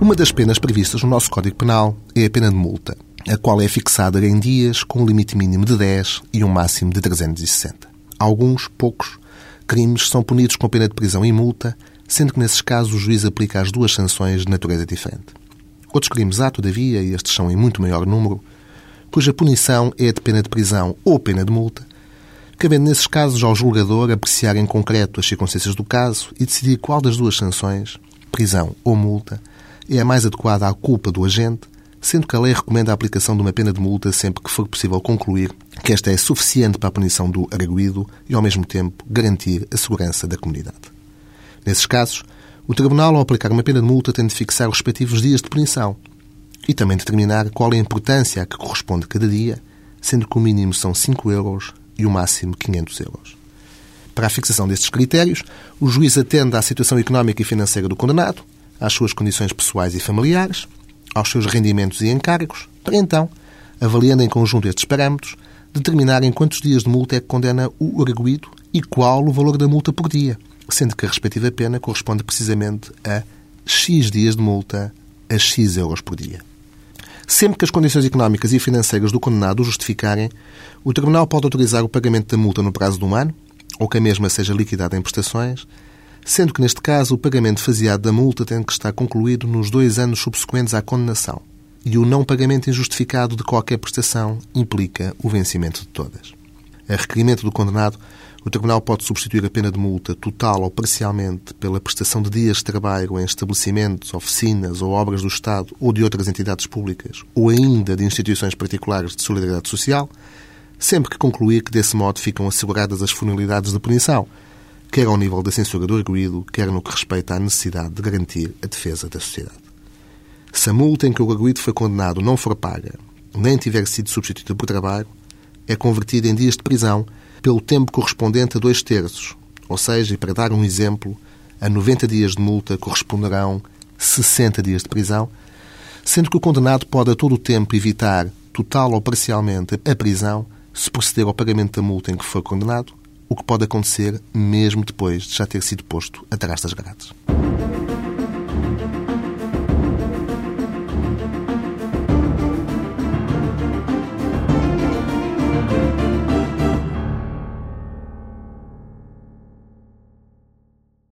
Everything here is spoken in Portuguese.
Uma das penas previstas no nosso Código Penal é a pena de multa, a qual é fixada em dias com um limite mínimo de 10 e um máximo de 360. Alguns, poucos, crimes são punidos com pena de prisão e multa, sendo que nesses casos o juiz aplica as duas sanções de natureza diferente. Outros crimes há, todavia, e estes são em muito maior número, cuja punição é de pena de prisão ou pena de multa, cabendo nesses casos ao julgador apreciar em concreto as circunstâncias do caso e decidir qual das duas sanções, prisão ou multa, é a mais adequada à culpa do agente, sendo que a lei recomenda a aplicação de uma pena de multa sempre que for possível concluir que esta é suficiente para a punição do arguído e, ao mesmo tempo, garantir a segurança da comunidade. Nesses casos, o Tribunal, ao aplicar uma pena de multa, tem de fixar os respectivos dias de punição e também determinar qual é a importância a que corresponde cada dia, sendo que o mínimo são 5 euros e o máximo 500 euros. Para a fixação destes critérios, o juiz atende à situação económica e financeira do condenado, às suas condições pessoais e familiares, aos seus rendimentos e encargos, para então, avaliando em conjunto estes parâmetros, determinar em quantos dias de multa é que condena o arguído e qual o valor da multa por dia, sendo que a respectiva pena corresponde precisamente a X dias de multa a X euros por dia. Sempre que as condições económicas e financeiras do condenado o justificarem, o Tribunal pode autorizar o pagamento da multa no prazo de um ano, ou que a mesma seja liquidada em prestações, sendo que, neste caso, o pagamento faseado da multa tem que estar concluído nos dois anos subsequentes à condenação e o não pagamento injustificado de qualquer prestação implica o vencimento de todas. A requerimento do condenado, o Tribunal pode substituir a pena de multa total ou parcialmente pela prestação de dias de trabalho em estabelecimentos, oficinas ou obras do Estado ou de outras entidades públicas, ou ainda de instituições particulares de solidariedade social, sempre que concluir que desse modo ficam asseguradas as finalidades de punição, quer ao nível da censura do arguído, quer no que respeita à necessidade de garantir a defesa da sociedade. Se a multa em que o arguído foi condenado não for paga, nem tiver sido substituída por trabalho, é convertida em dias de prisão pelo tempo correspondente a dois terços, ou seja, e para dar um exemplo, a 90 dias de multa corresponderão 60 dias de prisão, sendo que o condenado pode a todo o tempo evitar, total ou parcialmente, a prisão se proceder ao pagamento da multa em que foi condenado, o que pode acontecer mesmo depois de já ter sido posto atrás das grades.